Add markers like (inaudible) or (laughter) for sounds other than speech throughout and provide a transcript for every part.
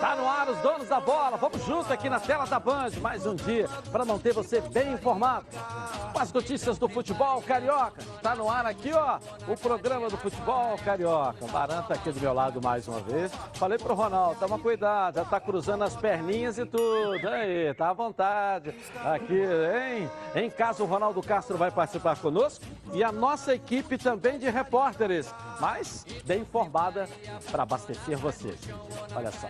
Tá no ar os donos da bola. Vamos juntos aqui na tela da Band. Mais um dia para manter você bem informado. As notícias do futebol carioca. Está no ar aqui, ó, o programa do futebol carioca. Baranta aqui do meu lado mais uma vez. Falei pro Ronaldo, toma cuidado, já tá cruzando as perninhas e tudo. Aí, tá à vontade. Aqui, hein? Em casa o Ronaldo Castro vai participar conosco e a nossa equipe também de repórteres, mas bem informada para abastecer vocês. Olha só.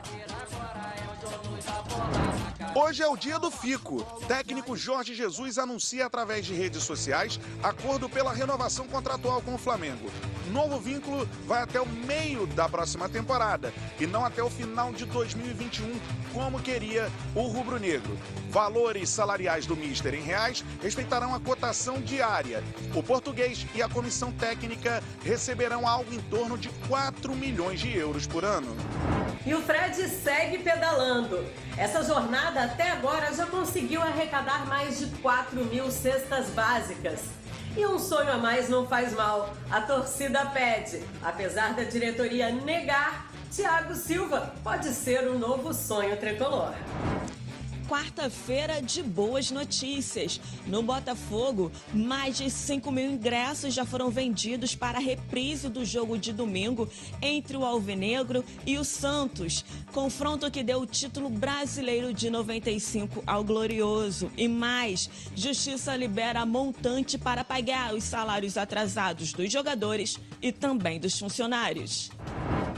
Hoje é o dia do Fico. Técnico Jorge Jesus anuncia através de redes sociais acordo pela renovação contratual com o Flamengo. Novo vínculo vai até o meio da próxima temporada e não até o final de 2021, como queria o rubro-negro. Valores salariais do Mister em reais respeitarão a cotação diária. O português e a comissão técnica receberão algo em torno de 4 milhões de euros por ano. E o Fred segue pedalando. Essa jornada até agora já conseguiu arrecadar mais de 4 mil cestas básicas. E um sonho a mais não faz mal. A torcida pede. Apesar da diretoria negar, Thiago Silva pode ser o um novo sonho tricolor quarta-feira de boas notícias. No Botafogo, mais de 5 mil ingressos já foram vendidos para a reprise do jogo de domingo entre o Alvinegro e o Santos. Confronto que deu o título brasileiro de 95 ao Glorioso. E mais, Justiça libera montante para pagar os salários atrasados dos jogadores e também dos funcionários.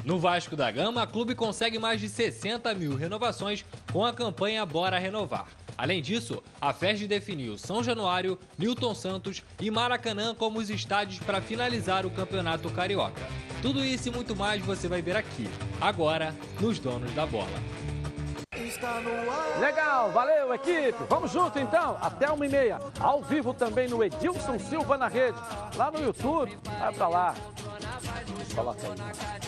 No Vasco da Gama, a clube consegue mais de 60 mil renovações com a campanha Bora Renovar. Além disso, a FERJ definiu São Januário, Newton Santos e Maracanã como os estádios para finalizar o Campeonato Carioca. Tudo isso e muito mais você vai ver aqui, agora, nos Donos da Bola. Legal, valeu equipe. Vamos junto então, até uma e meia. Ao vivo também no Edilson Silva na rede. Lá no YouTube, vai pra lá. Coloca aí.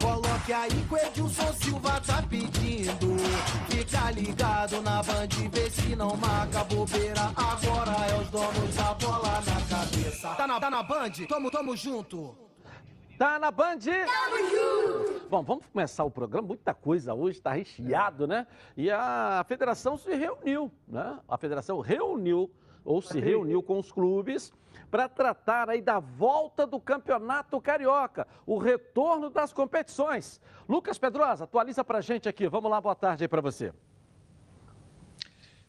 coloque aí que o Edilson Silva tá pedindo. Fica ligado na band, vê se não marca bobeira. Agora é os donos da bola na cabeça. Tá na, tá na band? Tamo, tamo junto. Tá na Band? Tamo junto! Bom, vamos começar o programa. Muita coisa hoje, está recheado, né? E a federação se reuniu, né? A federação reuniu, ou se reuniu com os clubes para tratar aí da volta do Campeonato Carioca, o retorno das competições. Lucas Pedrosa, atualiza para a gente aqui. Vamos lá, boa tarde aí para você.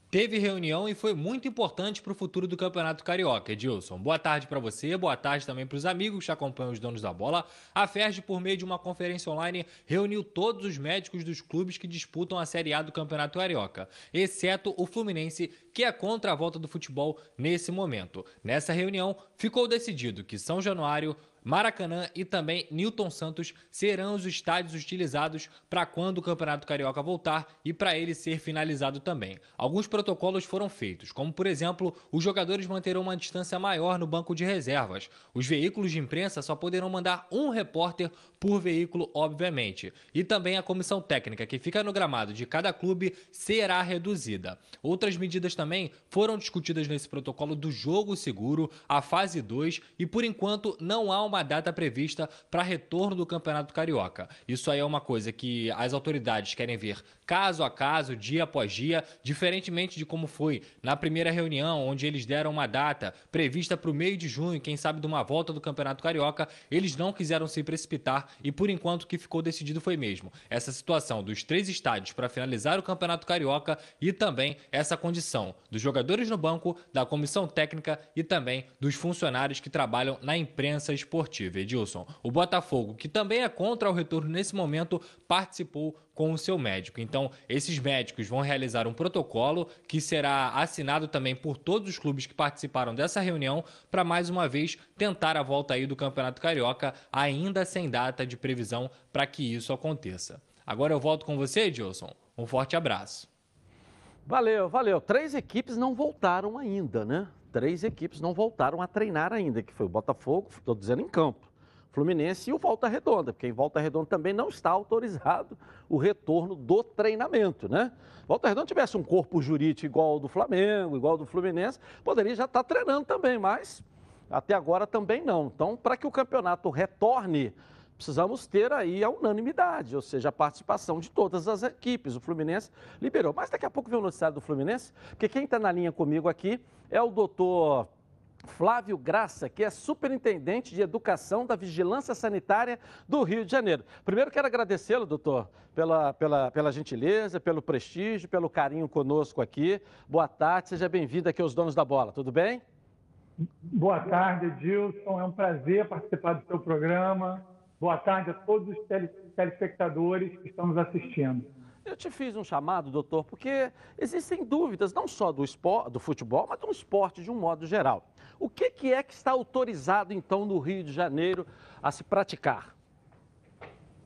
Teve reunião e foi muito importante para o futuro do Campeonato Carioca, Edilson. Boa tarde para você, boa tarde também para os amigos que acompanham os donos da bola. A FERJ, por meio de uma conferência online, reuniu todos os médicos dos clubes que disputam a Série A do Campeonato Carioca, exceto o Fluminense, que é contra a volta do futebol nesse momento. Nessa reunião, ficou decidido que São Januário, Maracanã e também Newton Santos serão os estádios utilizados para quando o Campeonato Carioca voltar e para ele ser finalizado também. Alguns protocolos foram feitos, como por exemplo, os jogadores manterão uma distância maior no banco de reservas. Os veículos de imprensa só poderão mandar um repórter por veículo, obviamente. E também a comissão técnica que fica no gramado de cada clube será reduzida. Outras medidas também foram discutidas nesse protocolo do jogo seguro, a fase 2, e por enquanto não há uma uma data prevista para retorno do Campeonato Carioca. Isso aí é uma coisa que as autoridades querem ver caso a caso, dia após dia, diferentemente de como foi na primeira reunião, onde eles deram uma data prevista para o meio de junho, quem sabe de uma volta do Campeonato Carioca, eles não quiseram se precipitar e por enquanto o que ficou decidido foi mesmo essa situação dos três estádios para finalizar o Campeonato Carioca e também essa condição dos jogadores no banco, da comissão técnica e também dos funcionários que trabalham na imprensa esportiva. Edilson, o Botafogo, que também é contra o retorno nesse momento, participou com o seu médico. Então, esses médicos vão realizar um protocolo que será assinado também por todos os clubes que participaram dessa reunião para mais uma vez tentar a volta aí do Campeonato Carioca, ainda sem data de previsão para que isso aconteça. Agora eu volto com você, Edilson. Um forte abraço. Valeu, valeu. Três equipes não voltaram ainda, né? Três equipes não voltaram a treinar ainda, que foi o Botafogo, estou dizendo em campo. Fluminense e o Volta Redonda, porque em Volta Redonda também não está autorizado o retorno do treinamento, né? Volta Redonda tivesse um corpo jurídico igual ao do Flamengo, igual ao do Fluminense, poderia já estar treinando também, mas até agora também não. Então, para que o campeonato retorne, precisamos ter aí a unanimidade, ou seja, a participação de todas as equipes. O Fluminense liberou. Mas daqui a pouco vem o noticiário do Fluminense, porque quem está na linha comigo aqui é o doutor Flávio Graça, que é superintendente de educação da Vigilância Sanitária do Rio de Janeiro. Primeiro quero agradecê-lo, doutor, pela, pela, pela gentileza, pelo prestígio, pelo carinho conosco aqui. Boa tarde, seja bem-vindo aqui aos Donos da Bola, tudo bem? Boa tarde, Edilson. É um prazer participar do seu programa. Boa tarde a todos os telespectadores que estão nos assistindo. Eu te fiz um chamado, doutor, porque existem dúvidas, não só do, esporte, do futebol, mas do esporte de um modo geral. O que, que é que está autorizado, então, no Rio de Janeiro a se praticar?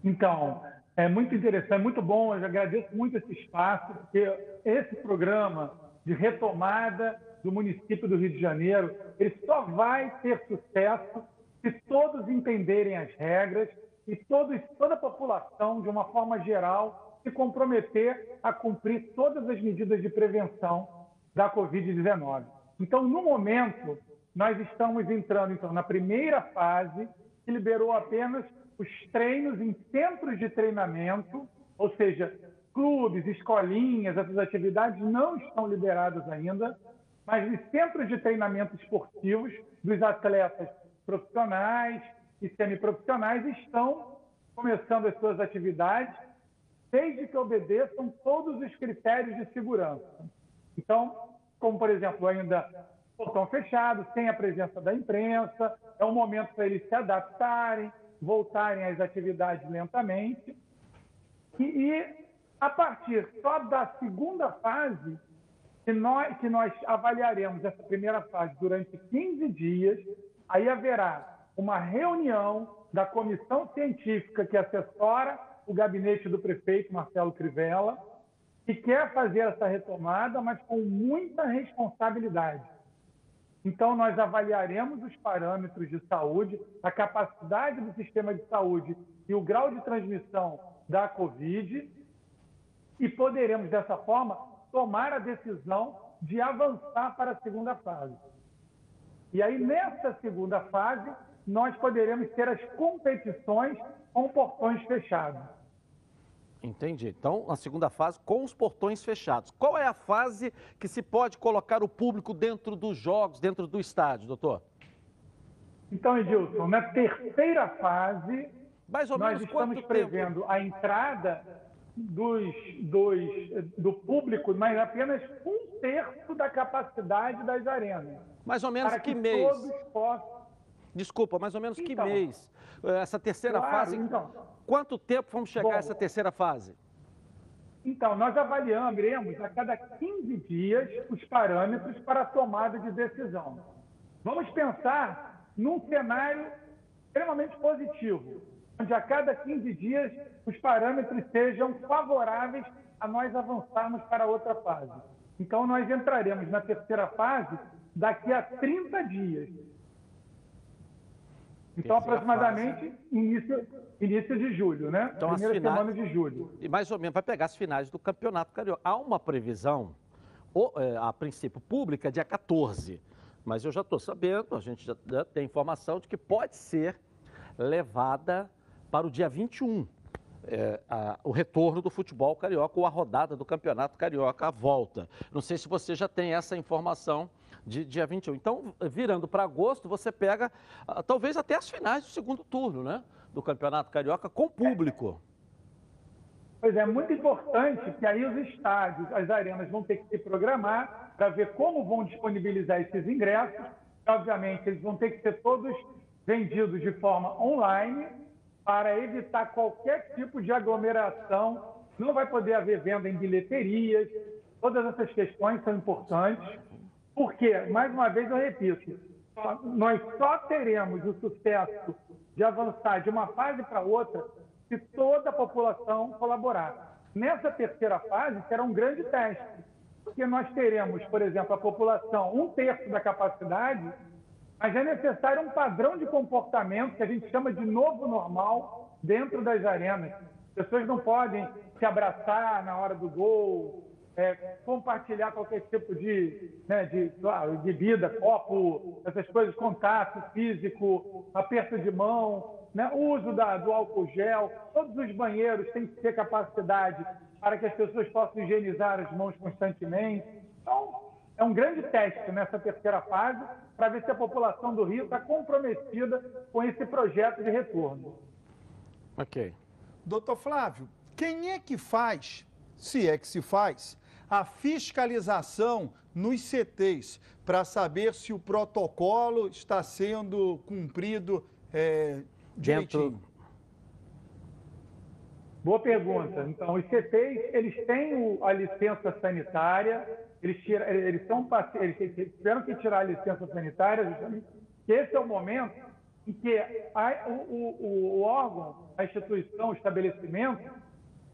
Então, é muito interessante, é muito bom, eu agradeço muito esse espaço, porque esse programa de retomada do município do Rio de Janeiro, ele só vai ter sucesso se todos entenderem as regras e todos, toda a população, de uma forma geral, se comprometer a cumprir todas as medidas de prevenção da Covid-19. Então, no momento, nós estamos entrando então, na primeira fase, que liberou apenas os treinos em centros de treinamento, ou seja, clubes, escolinhas, essas atividades não estão liberadas ainda, mas os centros de treinamento esportivos dos atletas profissionais e semiprofissionais estão começando as suas atividades desde que obedeçam todos os critérios de segurança. Então, como por exemplo, ainda portão fechado, sem a presença da imprensa, é um momento para eles se adaptarem, voltarem às atividades lentamente. E, e a partir só da segunda fase, que nós, que nós avaliaremos essa primeira fase durante 15 dias, aí haverá uma reunião da comissão científica que assessora o gabinete do prefeito Marcelo Crivella, que quer fazer essa retomada, mas com muita responsabilidade. Então, nós avaliaremos os parâmetros de saúde, a capacidade do sistema de saúde e o grau de transmissão da Covid, e poderemos, dessa forma, tomar a decisão de avançar para a segunda fase. E aí, nessa segunda fase, nós poderemos ter as competições com portões fechados. Entendi. Então, a segunda fase com os portões fechados. Qual é a fase que se pode colocar o público dentro dos jogos, dentro do estádio, doutor? Então, Edilson, na terceira fase, Mais ou nós estamos prevendo tempo? a entrada dos, dos, do público, mas apenas um terço da capacidade das arenas. Mais ou menos que, que mês? Todos possam... Desculpa, mais ou menos então, que mês? Essa terceira claro, fase. Então, Quanto tempo vamos chegar Bom, a essa terceira fase? Então, nós avaliaremos a cada 15 dias os parâmetros para a tomada de decisão. Vamos pensar num cenário extremamente positivo, onde a cada 15 dias os parâmetros sejam favoráveis a nós avançarmos para outra fase. Então, nós entraremos na terceira fase daqui a 30 dias. Então, aproximadamente início, início de julho, né? Então, Primeira finais, semana de julho. E mais ou menos vai pegar as finais do Campeonato Carioca. Há uma previsão, é, a princípio pública, dia 14. Mas eu já estou sabendo, a gente já, já tem informação de que pode ser levada para o dia 21. É, a, o retorno do futebol carioca ou a rodada do campeonato carioca, a volta. Não sei se você já tem essa informação de dia 21. Então, virando para agosto, você pega ah, talvez até as finais do segundo turno, né? Do Campeonato Carioca com público. Pois é, muito importante que aí os estádios, as arenas vão ter que se programar para ver como vão disponibilizar esses ingressos. Obviamente, eles vão ter que ser todos vendidos de forma online para evitar qualquer tipo de aglomeração. Não vai poder haver venda em bilheterias. Todas essas questões são importantes. Porque, mais uma vez eu repito, nós só teremos o sucesso de avançar de uma fase para outra se toda a população colaborar. Nessa terceira fase será um grande teste, porque nós teremos, por exemplo, a população um terço da capacidade mas é necessário um padrão de comportamento que a gente chama de novo normal dentro das arenas. As pessoas não podem se abraçar na hora do gol, é, compartilhar qualquer tipo de, né, de claro, bebida, copo, essas coisas, contato físico, aperto de mão, né, uso da, do álcool gel. Todos os banheiros têm que ter capacidade para que as pessoas possam higienizar as mãos constantemente. Então, é um grande teste nessa terceira fase para ver se a população do Rio está comprometida com esse projeto de retorno. Ok. Doutor Flávio, quem é que faz, se é que se faz, a fiscalização nos CTs para saber se o protocolo está sendo cumprido é, direitinho? Dentro... Boa pergunta. Então, os CTs, eles têm o, a licença sanitária, eles, tira, eles, são, eles tiveram que tirar a licença sanitária, justamente, que esse é o momento em que a, o, o, o órgão, a instituição, o estabelecimento,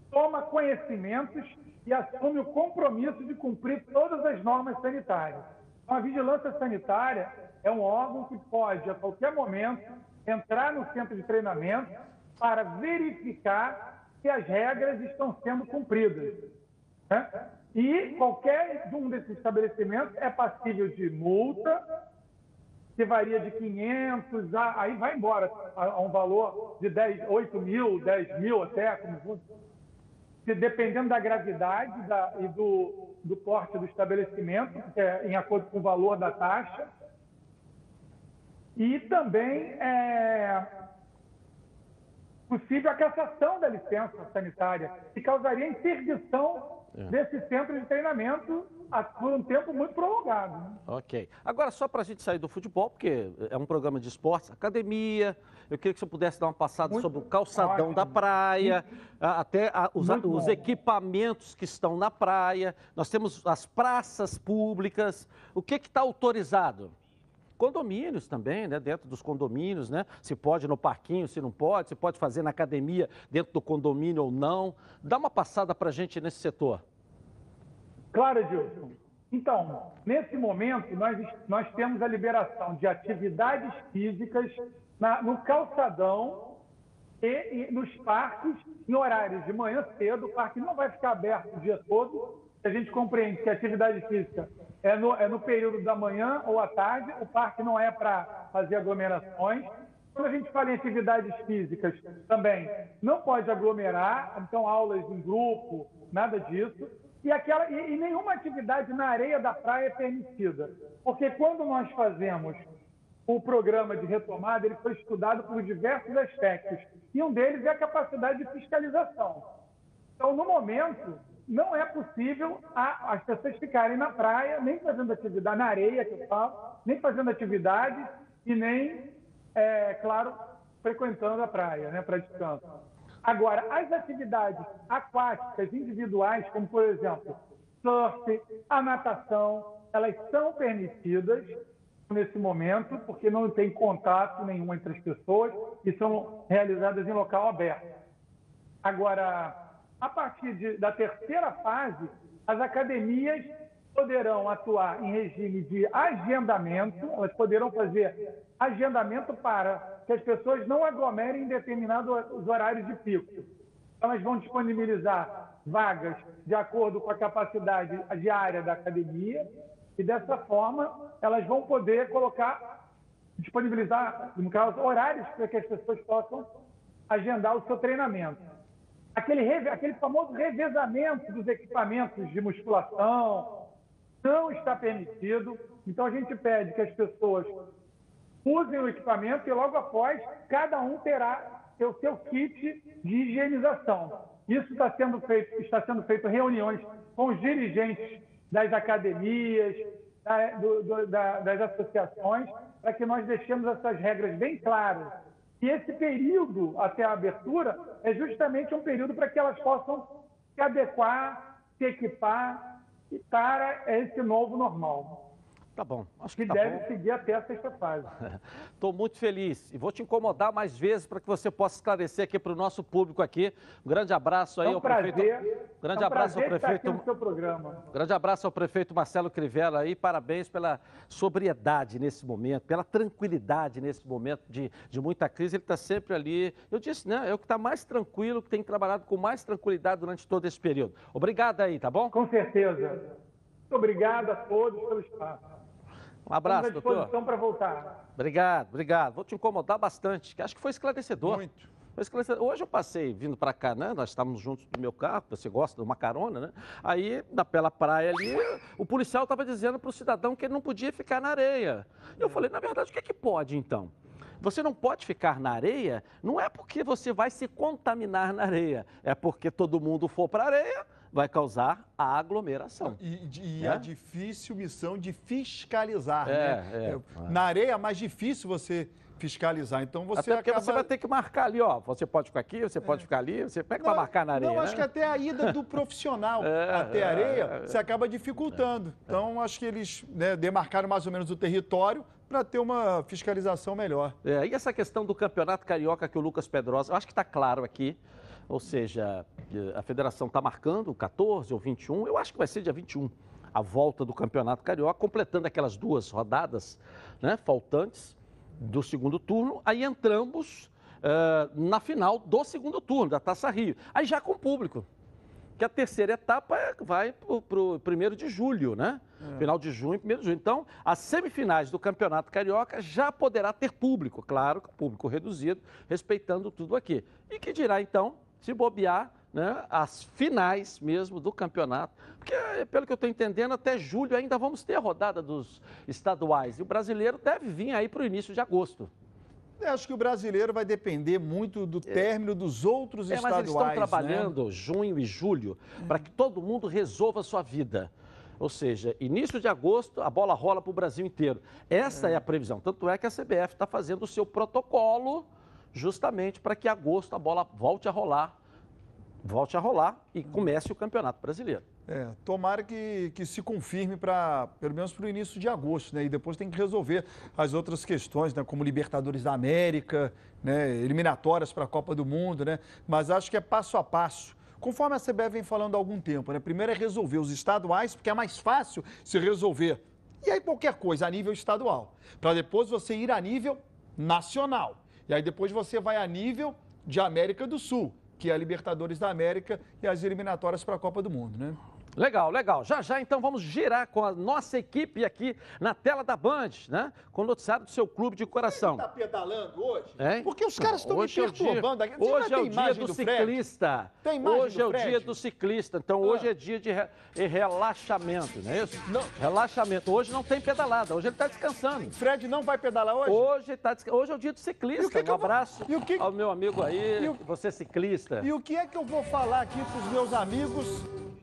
toma conhecimentos e assume o compromisso de cumprir todas as normas sanitárias. Então, a vigilância sanitária é um órgão que pode, a qualquer momento, entrar no centro de treinamento para verificar se as regras estão sendo cumpridas. Né? E qualquer um desses estabelecimentos é passível de multa, que varia de 500, a, aí vai embora a, a, um valor de 10, 8 mil, 10 mil até, como se, dependendo da gravidade da, e do, do porte do estabelecimento, é, em acordo com o valor da taxa. E também é possível a cassação da licença sanitária, que causaria interdição é. desse centro de treinamento por um tempo muito prolongado. Né? Ok. Agora, só para a gente sair do futebol, porque é um programa de esportes, academia, eu queria que você pudesse dar uma passada muito sobre o calçadão ótimo. da praia, até a, os, os equipamentos que estão na praia. Nós temos as praças públicas. O que está autorizado? Condomínios também, né? Dentro dos condomínios, né? Se pode no parquinho, se não pode, se pode fazer na academia dentro do condomínio ou não. Dá uma passada para a gente nesse setor. Claro, Edilson. Então, nesse momento, nós, nós temos a liberação de atividades físicas na, no calçadão e, e, nos parques em horários de manhã cedo. O parque não vai ficar aberto o dia todo. A gente compreende que a atividade física é no, é no período da manhã ou à tarde, o parque não é para fazer aglomerações. Quando a gente fala em atividades físicas também, não pode aglomerar, então aulas em grupo, nada disso. E, aquela, e, e nenhuma atividade na areia da praia é permitida. Porque quando nós fazemos o programa de retomada, ele foi estudado por diversos aspectos. E um deles é a capacidade de fiscalização. Então, no momento, não é possível a, as pessoas ficarem na praia, nem fazendo atividade, na areia que eu falo, nem fazendo atividade e nem, é, claro, frequentando a praia, né, para descanso. Agora, as atividades aquáticas individuais, como por exemplo, surf, a natação, elas são permitidas nesse momento, porque não tem contato nenhum entre as pessoas e são realizadas em local aberto. Agora, a partir de, da terceira fase, as academias poderão atuar em regime de agendamento, elas poderão fazer agendamento para que as pessoas não aglomerem em determinados horários de pico. Então, elas vão disponibilizar vagas de acordo com a capacidade diária da academia e, dessa forma, elas vão poder colocar, disponibilizar, no caso, horários para que as pessoas possam agendar o seu treinamento aquele, aquele famoso revezamento dos equipamentos de musculação não está permitido. Então a gente pede que as pessoas usem o equipamento e logo após cada um terá o seu kit de higienização. Isso está sendo feito, está sendo feito reuniões com os dirigentes das academias, da, do, do, da, das associações, para que nós deixemos essas regras bem claras e esse período até a abertura é justamente um período para que elas possam se adequar, se equipar para esse novo normal. Tá bom, acho que que tá deve bom. seguir até a sexta fase. (laughs) Estou muito feliz e vou te incomodar mais vezes para que você possa esclarecer aqui para o nosso público aqui. Um grande abraço aí É um ao prazer. prefeito. Grande é um abraço ao estar prefeito. no seu programa. Grande abraço ao prefeito Marcelo Crivella aí, parabéns pela sobriedade nesse momento, pela tranquilidade nesse momento de, de muita crise. Ele está sempre ali. Eu disse, né? É o que está mais tranquilo, que tem trabalhado com mais tranquilidade durante todo esse período. Obrigado aí, tá bom? Com certeza. Muito obrigado a todos pelo espaço. Um abraço, Estamos à doutor. disposição para voltar. Obrigado, obrigado. Vou te incomodar bastante, que acho que foi esclarecedor. Muito. Foi esclarecedor. Hoje eu passei vindo para cá, né? Nós estávamos juntos do meu carro, você gosta de uma carona, né? Aí, na pela praia ali, o policial estava dizendo para o cidadão que ele não podia ficar na areia. E eu falei, na verdade, o que é que pode então? Você não pode ficar na areia, não é porque você vai se contaminar na areia, é porque todo mundo for para a areia, vai causar a aglomeração. E, e É? a difícil missão de fiscalizar, É, né? é. Na areia é mais difícil você fiscalizar, então você Até porque acaba... você vai ter que marcar ali, ó. Você pode ficar aqui, você pode ficar ali. Você como é que vai marcar na areia? Não, acho né? que até a ida do profissional (laughs) É, até a é, areia, é. você acaba dificultando. Então, acho que eles né, demarcaram mais ou menos o território para ter uma fiscalização melhor. É, e essa questão do campeonato carioca que o Lucas Pedrosa, eu acho que está claro aqui. Ou seja, eh, a federação está marcando 14 ou 21, eu acho que vai ser dia 21, a volta do campeonato carioca, completando aquelas duas rodadas né, faltantes do segundo turno. Aí entramos eh, na final do segundo turno, da Taça Rio. Aí já com público. Que a terceira etapa é- vai para o primeiro de julho, né? Final de junho, primeiro de julho. Então, as semifinais do Campeonato Carioca já poderá ter público, claro, público reduzido, respeitando tudo aqui. E que dirá, então, se bobear, né, as finais mesmo do campeonato. Porque, pelo que eu estou entendendo, até julho ainda vamos ter a rodada dos estaduais. E o brasileiro deve vir aí para o início de agosto. Eu acho que o brasileiro vai depender muito do término dos outros É, mas estaduais. eles estão né? trabalhando junho e julho para que todo mundo resolva a sua vida. Ou seja, início de agosto, a bola rola para o Brasil inteiro. Essa é. a previsão. Tanto é que a CBF está fazendo o seu protocolo justamente para que agosto a bola volte a rolar, volte a rolar e comece o Campeonato Brasileiro. É, tomara que, que se confirme para, pelo menos para o início de agosto, né? E depois tem que resolver as outras questões, né? Como Libertadores da América, né? Eliminatórias para a Copa do Mundo, né? Mas acho que é passo a passo. Conforme a CBF vem falando há algum tempo, né? Primeiro é resolver os estaduais, porque é mais fácil se resolver. E aí qualquer coisa a nível estadual. Para depois você ir a nível nacional. E aí depois você vai a nível de América do Sul, que é a Libertadores da América e as eliminatórias para a Copa do Mundo, né? Legal, legal. Já já então vamos girar com a nossa equipe aqui na tela da Band, né? Com o noticiário do seu clube de coração. Tá pedalando hoje? Hein? Porque os caras estão me é perturbando aqui. Você Hoje é o dia imagem do, ciclista. Tem imagem Hoje é o dia do ciclista. Então hoje é dia de re- relaxamento, não é isso? Não. Relaxamento. Hoje não tem pedalada, hoje ele está descansando. Fred não vai pedalar hoje? Hoje, tá desca- hoje é o dia do ciclista. Que um que vou- abraço e o que- ao meu amigo aí, o- você ciclista. E o que é que eu vou falar aqui para os meus amigos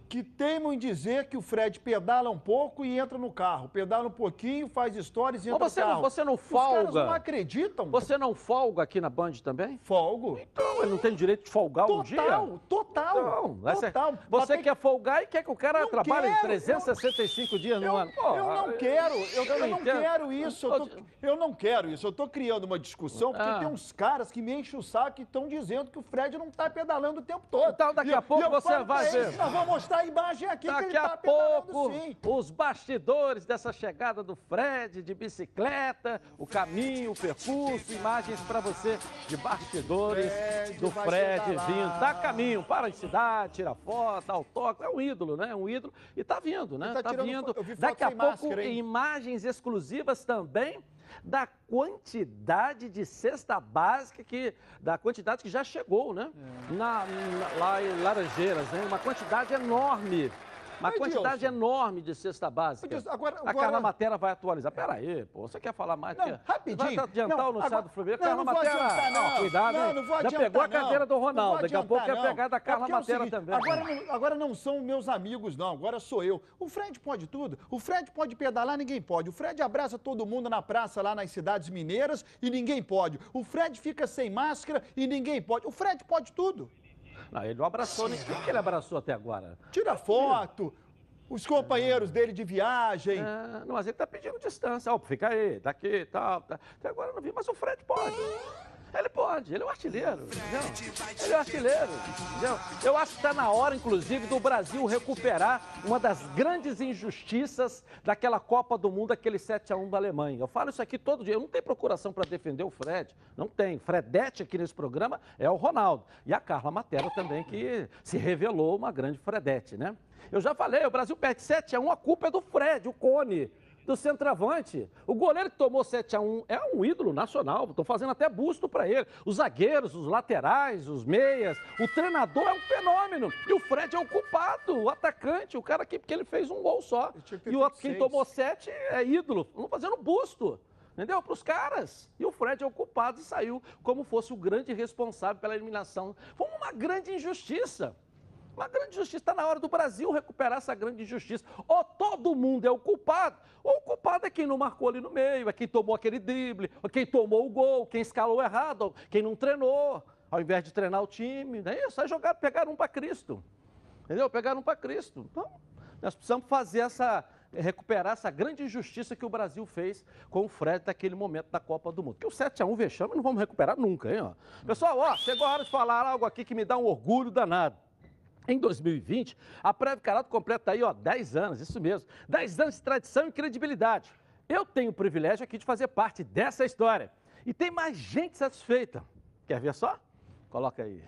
que teimam em dizer que o Fred pedala um pouco e entra no carro? Pedala um pouquinho, faz stories e entra você no não- carro. você não Os caras folga? não acreditam. Você não folga aqui na Band também? Folgo. Então, ele não tem direito de folgar um dia? Total, total, Não, você, total. Você tem- quer folgar e quer que o cara Não trabalhe quero, 365 dias no Eu, ano. Pô, eu não quero, eu, eu não não entendo. quero isso, eu, tô- eu não quero isso. Eu tô criando uma discussão porque Ah. tem uns caras que me enchem o saco e estão dizendo que o Fred não tá pedalando o tempo todo. Então, daqui a eu- pouco eu você vai ver. eles, Nós vamos mostrar a imagem aqui que Daqui ele a tá pedalando pouco, sim. os bastidores dessa chegada do Fred de bicicleta, o caminho, o percurso, imagens para você de bastidores Fred do Fred vindo. Tá a caminho, para a cidade, tira foto, autógrafo. É um ídolo, né? É um ídolo. E tá vindo, né? Ele tá Tá vindo. Daqui a pouco, máscara, imagens exclusivas também da quantidade de cesta básica que da quantidade que já chegou, né? É. Na, na- lá em Laranjeiras, né? Uma quantidade enorme. Uma quantidade Dilson, enorme de cesta básica. Dilson, agora- A agora- Carla Matera vai atualizar. Pera aí, pô. Você quer falar mais? Não, Quer- rapidinho. Vai adiantar Não, o noticiário agora- do Fluminense? Não, Carla não vou Matera. adiantar, não. cuidado, Não, não vou Já adiantar, pegou a não. cadeira do Não Ronaldo. Daqui a pouco quer não. pegar da É Carla é Matera seguinte, também. Agora não, agora não são meus amigos, não. Agora sou eu. O Fred pode tudo. O Fred pode pedalar, ninguém pode. O Fred abraça todo mundo na praça lá nas cidades mineiras e ninguém pode. O Fred fica sem máscara e ninguém pode. O Fred pode tudo. Não, ele não abraçou ninguém. Quem que ele abraçou até agora? Tira foto. os companheiros dele de viagem. É, não, mas ele tá pedindo distância. Ó, fica aí, tá aqui e tal. Tá. Até agora eu não vi, mas o Fred pode. Ele pode, ele é um artilheiro, entendeu? Ele é um artilheiro, entendeu? Eu acho que está na hora, inclusive, do Brasil recuperar uma das grandes injustiças daquela Copa do Mundo, aquele 7x1 da Alemanha. Eu falo isso aqui todo dia. Eu não tenho procuração para defender o Fred. Não tem. Fredete aqui nesse programa é o Ronaldo. E a Carla Matera também, que se revelou uma grande Fredete, né? Eu já falei, o Brasil perde 7x1, a culpa é do Fred, o Cone do centroavante. O goleiro que tomou 7 a 1 é um ídolo nacional. Estão fazendo até busto para ele. Os zagueiros, os laterais, os meias. O treinador é um fenômeno. E o Fred é o culpado, o atacante, o cara que porque ele fez um gol só. E o outro, quem tomou 7 é ídolo. Estão fazendo busto. Entendeu? Para os caras. E o Fred é o culpado e saiu como fosse o grande responsável pela eliminação. Foi uma grande injustiça. Uma grande injustiça. Está na hora do Brasil recuperar essa grande injustiça. Ou todo mundo é o culpado, ou o culpado é quem não marcou ali no meio, é quem tomou aquele drible, ou quem tomou o gol, quem escalou errado, quem não treinou, ao invés de treinar o time. É isso? Aí jogar, pegar um para Cristo. Entendeu? Pegar um para Cristo. Então, nós precisamos fazer essa, recuperar essa grande injustiça que o Brasil fez com o Fred naquele momento da Copa do Mundo. Que o 7x1 vexame não vamos recuperar nunca, hein? Ó. Pessoal, ó, chegou a hora de falar algo aqui que me dá um orgulho danado. Em 2020, a Prévio Carato completa aí, ó, 10 anos, isso mesmo. 10 anos de tradição e credibilidade. Eu tenho o privilégio aqui de fazer parte dessa história. E tem mais gente satisfeita. Quer ver só? Coloca aí.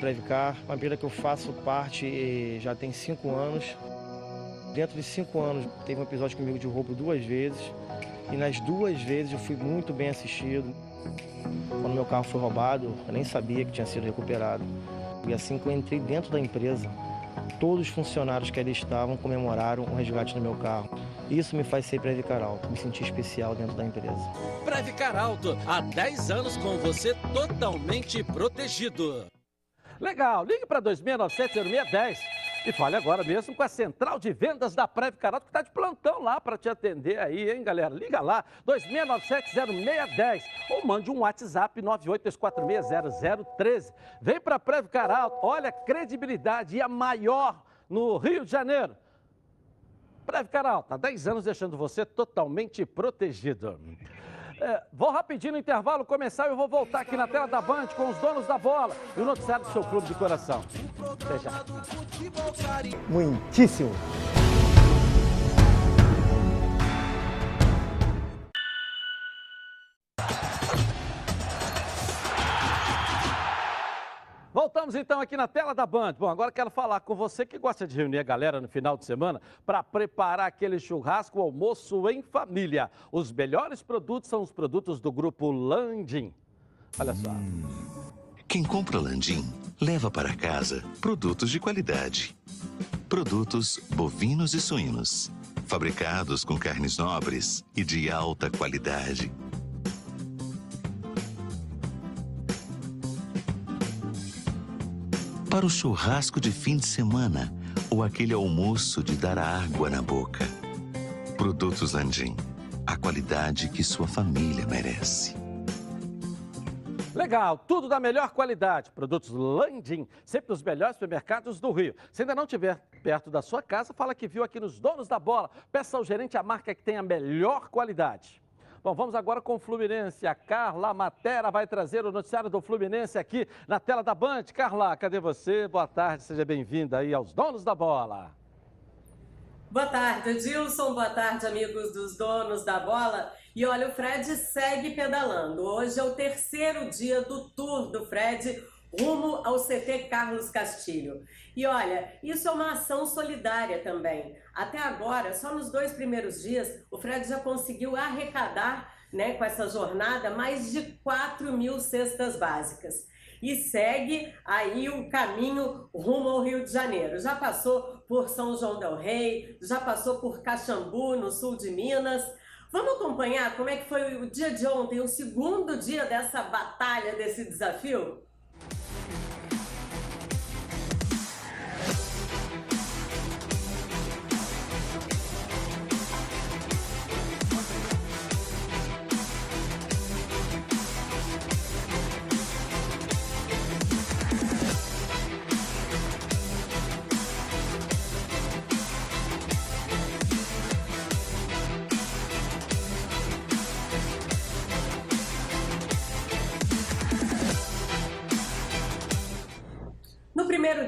Previcar, uma empresa que eu faço parte já tem cinco anos. Dentro de cinco anos, teve um episódio comigo de roubo duas vezes. E nas duas vezes eu fui muito bem assistido. Quando meu carro foi roubado, eu nem sabia que tinha sido recuperado. E assim que eu entrei dentro da empresa, todos os funcionários que ali estavam comemoraram o resgate do meu carro. Isso me faz ser Previcar Alto, me sentir especial dentro da empresa. Previcar Alto, há 10 anos com você totalmente protegido. Legal, ligue para 2697-0610 e fale agora mesmo com a central de vendas da Preve Carato, que está de plantão lá para te atender aí, hein, galera? Liga lá, 2697-0610 ou mande um WhatsApp 982460013. Vem para a Preve Carato, olha, credibilidade e a maior no Rio de Janeiro. Preve Caralto, há 10 anos deixando você totalmente protegido. É, vou rapidinho no intervalo começar e eu vou voltar aqui na tela da Band com os donos da bola e o noticiário do seu clube de coração. Até já. Muitíssimo. Voltamos então aqui na tela da Band. Bom, agora quero falar com você que gosta de reunir a galera no final de semana para preparar aquele churrasco, almoço em família. Os melhores produtos são os produtos do grupo Landim. Olha só. Quem compra Landim leva para casa produtos de qualidade. Produtos bovinos e suínos, fabricados com carnes nobres e de alta qualidade. Para o churrasco de fim de semana ou aquele almoço de dar água na boca. Produtos Landim, a qualidade que sua família merece. Legal, tudo da melhor qualidade. Produtos Landim, sempre nos melhores supermercados do Rio. Se ainda não estiver perto da sua casa, fala que viu aqui nos Donos da Bola. Peça ao gerente a marca que tem a melhor qualidade. Bom, vamos agora com o Fluminense. A Carla Matera vai trazer o noticiário do Fluminense aqui na tela da Band. Carla, cadê você? Boa tarde, seja bem-vinda aí aos Donos da Bola. Boa tarde, Edilson. Boa tarde, amigos dos donos da bola. E olha, o Fred segue pedalando. Hoje é o terceiro dia do tour do Fred rumo ao CT Carlos Castilho. E olha, isso é uma ação solidária também. Até agora, só nos dois primeiros dias, o Fred já conseguiu arrecadar, né, com essa jornada, mais de 4 mil cestas básicas. E segue aí o caminho rumo ao Rio de Janeiro. Já passou por São João Del Rei, já passou por Caxambu, no sul de Minas. Vamos acompanhar como é que foi o dia de ontem, o segundo dia dessa batalha, desse desafio?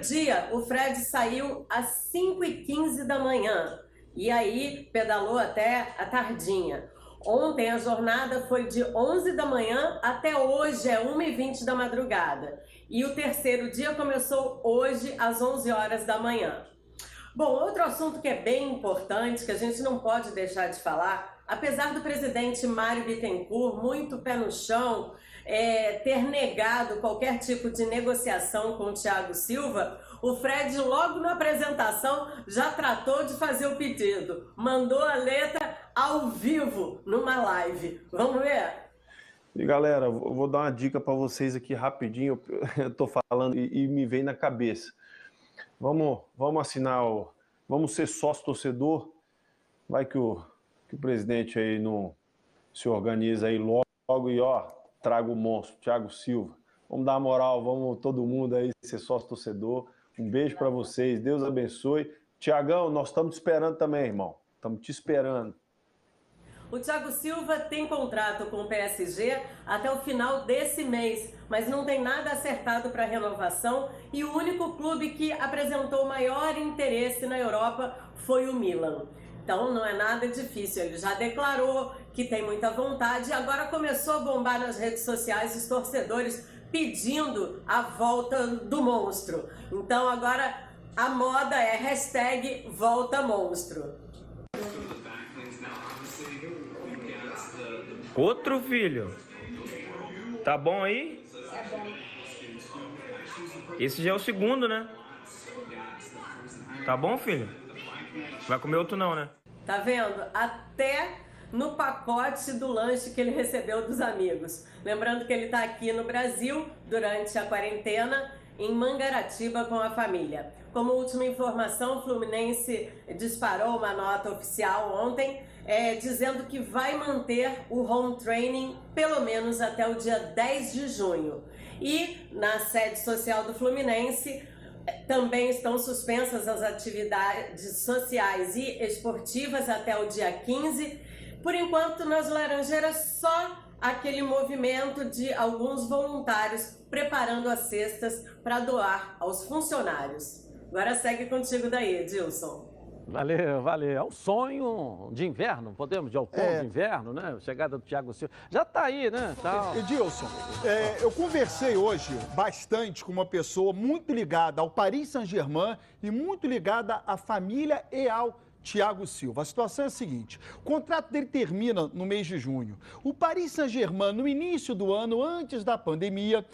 Dia, o Fred saiu às 5h15 da manhã e aí pedalou até a tardinha. Ontem a jornada foi de 11 da manhã até hoje, é 1h20 da madrugada. E o terceiro dia começou hoje às 11 horas da manhã. Bom, outro assunto que é bem importante, que a gente não pode deixar de falar, apesar do presidente Mário Bittencourt, muito pé no chão, é, ter negado qualquer tipo de negociação com o Thiago Silva, o Fred, logo na apresentação, já tratou de fazer o pedido. Mandou a letra ao vivo numa live. Vamos ver? E galera, vou dar uma dica para vocês aqui rapidinho. (laughs) Eu tô falando e, e, me vem na cabeça. Vamos, vamos assinar o, vamos ser sócio torcedor. Vai que o, que o presidente aí não se organiza aí logo, logo e ó, traga o monstro, Thiago Silva. Vamos dar uma moral, vamos todo mundo aí ser sócio torcedor. Um beijo para vocês, Deus abençoe. Tiagão, nós estamos te esperando também, irmão. Estamos te esperando. O Thiago Silva tem contrato com o PSG até o final desse mês, mas não tem nada acertado para renovação e o único clube que apresentou maior interesse na Europa foi o Milan. Então não é nada difícil, ele já declarou que tem muita vontade e agora começou a bombar nas redes sociais os torcedores pedindo a volta do monstro. Então agora a moda é hashtag volta monstro. Outro filho. Tá bom aí? Esse já é o segundo, né? Tá bom, filho? Vai comer outro não, né? Tá vendo? Até no pacote do lanche que ele recebeu dos amigos. Lembrando que ele está aqui no Brasil durante a quarentena em Mangaratiba com a família. Como última informação, o Fluminense disparou uma nota oficial ontem é, dizendo que vai manter o home training pelo menos até o dia 10 de junho. E na sede social do Fluminense também estão suspensas as atividades sociais e esportivas até o dia 15. Por enquanto, nas Laranjeiras, só aquele movimento de alguns voluntários preparando as cestas para doar aos funcionários. Agora segue contigo daí, Edilson. Valeu, valeu. É um sonho de inverno, podemos, de outono, é. de inverno, né? Chegada do Thiago Silva. Já está aí, né? Tá... Edilson, é, eu conversei hoje bastante com uma pessoa muito ligada ao Paris Saint-Germain e muito ligada à família e ao Thiago Silva. A situação é a seguinte: o contrato dele termina no mês de junho. O Paris Saint-Germain, no início do ano, antes da pandemia,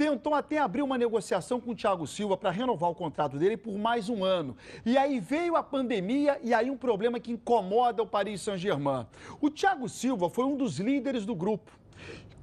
tentou até abrir uma negociação com o Thiago Silva para renovar o contrato dele por mais um ano. E aí veio a pandemia e aí um problema que incomoda o Paris Saint-Germain. O Thiago Silva foi um dos líderes do grupo.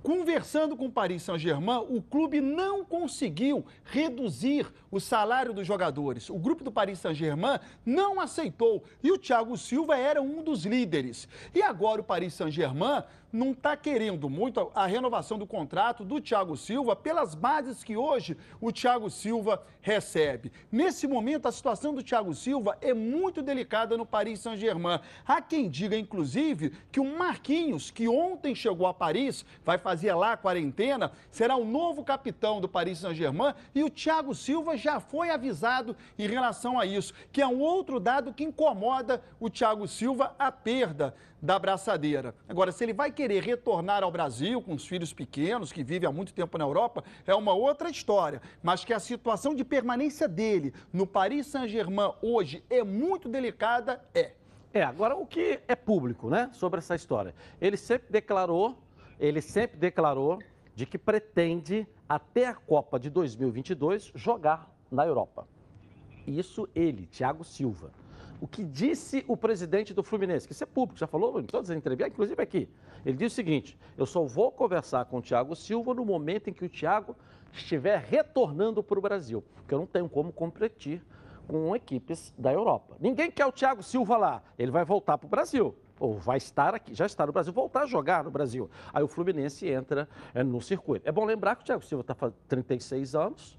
Conversando com o Paris Saint-Germain, o clube não conseguiu reduzir o salário dos jogadores. O grupo do Paris Saint-Germain não aceitou e o Thiago Silva era um dos líderes. E agora o Paris Saint-Germain não está querendo muito a renovação do contrato do Thiago Silva pelas bases que hoje o Thiago Silva recebe. Nesse momento, a situação do Thiago Silva é muito delicada no Paris Saint-Germain. Há quem diga, inclusive, que o Marquinhos, que ontem chegou a Paris, vai fazer lá a quarentena, será o novo capitão do Paris Saint-Germain e o Thiago Silva já foi avisado em relação a isso, que é um outro dado que incomoda o Thiago Silva, a perda da braçadeira. Agora, se ele vai querer retornar ao Brasil com os filhos pequenos, que vive há muito tempo na Europa, é uma outra história. Mas que a situação de permanência dele no Paris Saint-Germain hoje é muito delicada, é. É, agora o que é público, né, sobre essa história? Ele sempre declarou, ele sempre declarou de que pretende até a Copa de 2022 jogar na Europa. Isso ele, Thiago Silva o que disse o presidente do Fluminense, que isso é público, já falou em todas as entrevistas, inclusive aqui. Ele disse o seguinte: eu só vou conversar com o Thiago Silva no momento em que o Thiago estiver retornando para o Brasil, porque eu não tenho como competir com equipes da Europa. Ninguém quer o Thiago Silva lá, ele vai voltar para o Brasil. Ou vai estar aqui, já está no Brasil, voltar a jogar no Brasil. Aí o Fluminense entra é, no circuito. É bom lembrar que o Thiago Silva está fazendo 36 anos,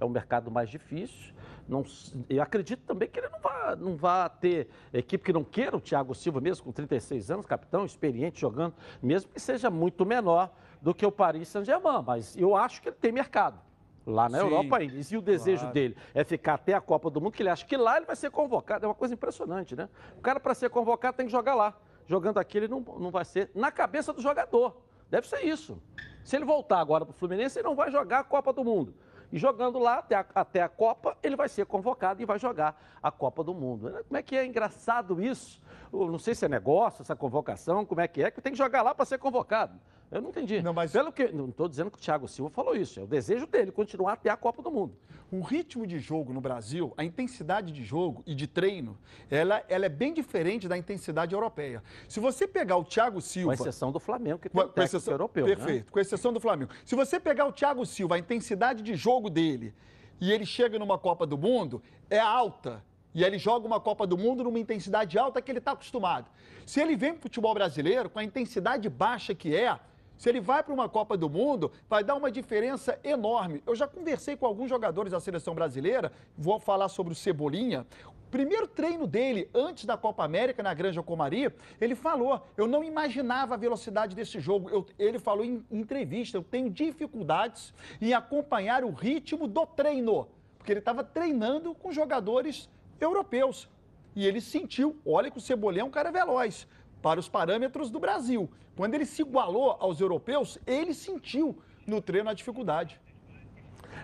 é um mercado mais difícil. Não, eu acredito também que ele não vai, não vai ter equipe que não queira o Thiago Silva, mesmo com 36 anos, capitão, experiente, jogando, mesmo que seja muito menor do que o Paris Saint-Germain. Mas eu acho que ele tem mercado. Lá na Sim, Europa ainda. E o desejo claro. dele é ficar até a Copa do Mundo, que ele acha que lá ele vai ser convocado. É uma coisa impressionante, né? O cara, para ser convocado, tem que jogar lá. Jogando aqui, ele não, não vai ser na cabeça do jogador. Deve ser isso. Se ele voltar agora para o Fluminense, ele não vai jogar a Copa do Mundo. E jogando lá até a, até a Copa, ele vai ser convocado e vai jogar a Copa do Mundo. Como é que é engraçado isso? Eu não sei se é negócio, essa convocação, como é que é, que tem que jogar lá para ser convocado. Eu não entendi. Não, mas... Pelo que. Não estou dizendo que o Thiago Silva falou isso. É o desejo dele continuar até a Copa do Mundo. O ritmo de jogo no Brasil, a intensidade de jogo e de treino, ela, ela é bem diferente da intensidade europeia. Se você pegar o Thiago Silva. Com exceção do Flamengo, que tem um técnico exceção, europeu. Perfeito, né? com exceção do Flamengo. Se você pegar o Thiago Silva, a intensidade de jogo dele, e ele chega numa Copa do Mundo, é alta. E ele joga uma Copa do Mundo numa intensidade alta que ele está acostumado. Se ele vem para o futebol brasileiro, com a intensidade baixa que é, se ele vai para uma Copa do Mundo, vai dar uma diferença enorme. Eu já conversei com alguns jogadores da seleção brasileira, vou falar sobre o Cebolinha. Primeiro treino dele, antes da Copa América, na Granja Comari, ele falou: eu não imaginava a velocidade desse jogo. Eu, ele falou em entrevista: eu tenho dificuldades em acompanhar o ritmo do treino, porque ele estava treinando com jogadores europeus. E ele sentiu: olha que o Cebolinha é um cara veloz para os parâmetros do Brasil. Quando ele se igualou aos europeus, ele sentiu no treino a dificuldade.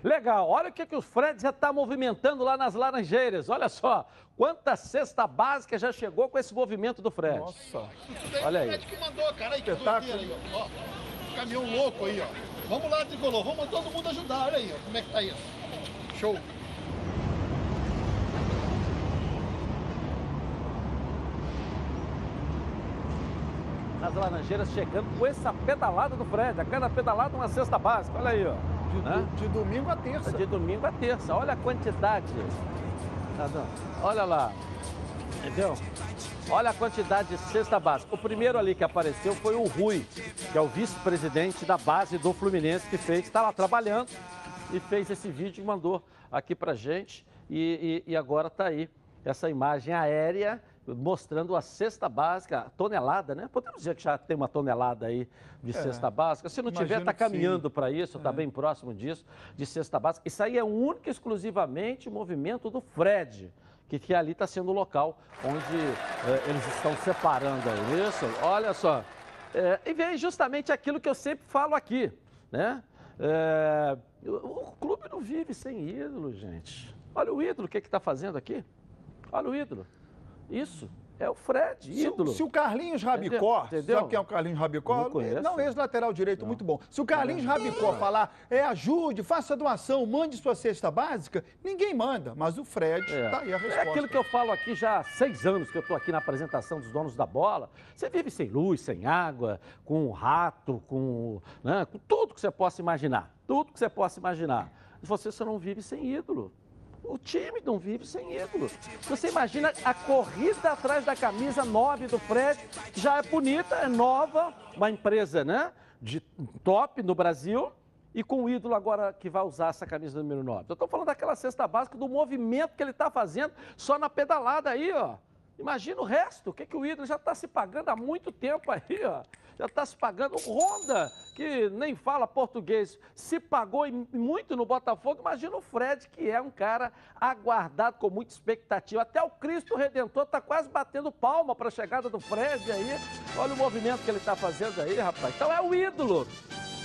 Legal, olha o que, que o Fred já está movimentando lá nas Laranjeiras. Olha só, quanta cesta básica já chegou com esse movimento do Fred. Nossa. Olha aí. O Fred que mandou, cara, aí, que doideira aí, ó. ó. Caminhão louco aí, ó. Vamos lá, Tricolor, vamos todo mundo ajudar, olha aí, ó. Como é que tá isso? Show. Nas Laranjeiras chegando com essa pedalada do Fred. A cada pedalada uma cesta básica. Olha aí, ó. De, Né? de domingo a terça. De domingo a terça. Olha a quantidade. Tá? Olha lá. Entendeu? Olha a quantidade de cesta básica. O primeiro ali que apareceu foi o Rui, que é o vice-presidente da base do Fluminense, que fez, está lá trabalhando e fez esse vídeo e mandou aqui pra gente. E, e- e agora tá aí essa imagem aérea mostrando a cesta básica, a tonelada, né? Podemos dizer que já tem uma tonelada aí de É, cesta básica. Se não tiver, está caminhando para isso, está É. bem próximo disso, de cesta básica. Isso aí é único e exclusivamente o movimento do Fred, que, que ali está sendo o local onde eh, eles estão separando aí. Isso, olha só. É, e vem justamente aquilo que eu sempre falo aqui, né? É, o clube não vive sem ídolo, gente. Olha o ídolo, o que está fazendo aqui? Olha o ídolo. Isso, é o Fred, Se, ídolo. se o Carlinhos Rabicó, Entendeu? sabe quem é o Carlinhos Rabicó? Não. Não, ex-lateral direito, muito bom. Se o Carlinhos Rabicó falar, é, ajude, faça doação, mande sua cesta básica, ninguém manda. Mas o Fred, É. tá aí a É resposta. aquilo que eu falo aqui já há seis anos que eu estou aqui na apresentação dos donos da bola. Você vive sem luz, sem água, com um rato, com, né, com tudo que você possa imaginar. Tudo que você possa imaginar. Você só não vive sem ídolo. O time não vive sem ídolo. Você imagina a corrida atrás da camisa 9 do Fred, já é bonita, é nova, uma empresa né, de top no Brasil, e com o ídolo agora que vai usar essa camisa número 9. Eu estou falando daquela cesta básica, do movimento que ele está fazendo só na pedalada aí, ó. Imagina o resto, o que, que o ídolo já está se pagando há muito tempo aí, ó. Já está se pagando. Honda, que nem fala português, se pagou muito no Botafogo. Imagina o Fred, que é um cara aguardado com muita expectativa. Até o Cristo Redentor está quase batendo palma para a chegada do Fred aí. Olha o movimento que ele está fazendo aí, rapaz. Então é o ídolo.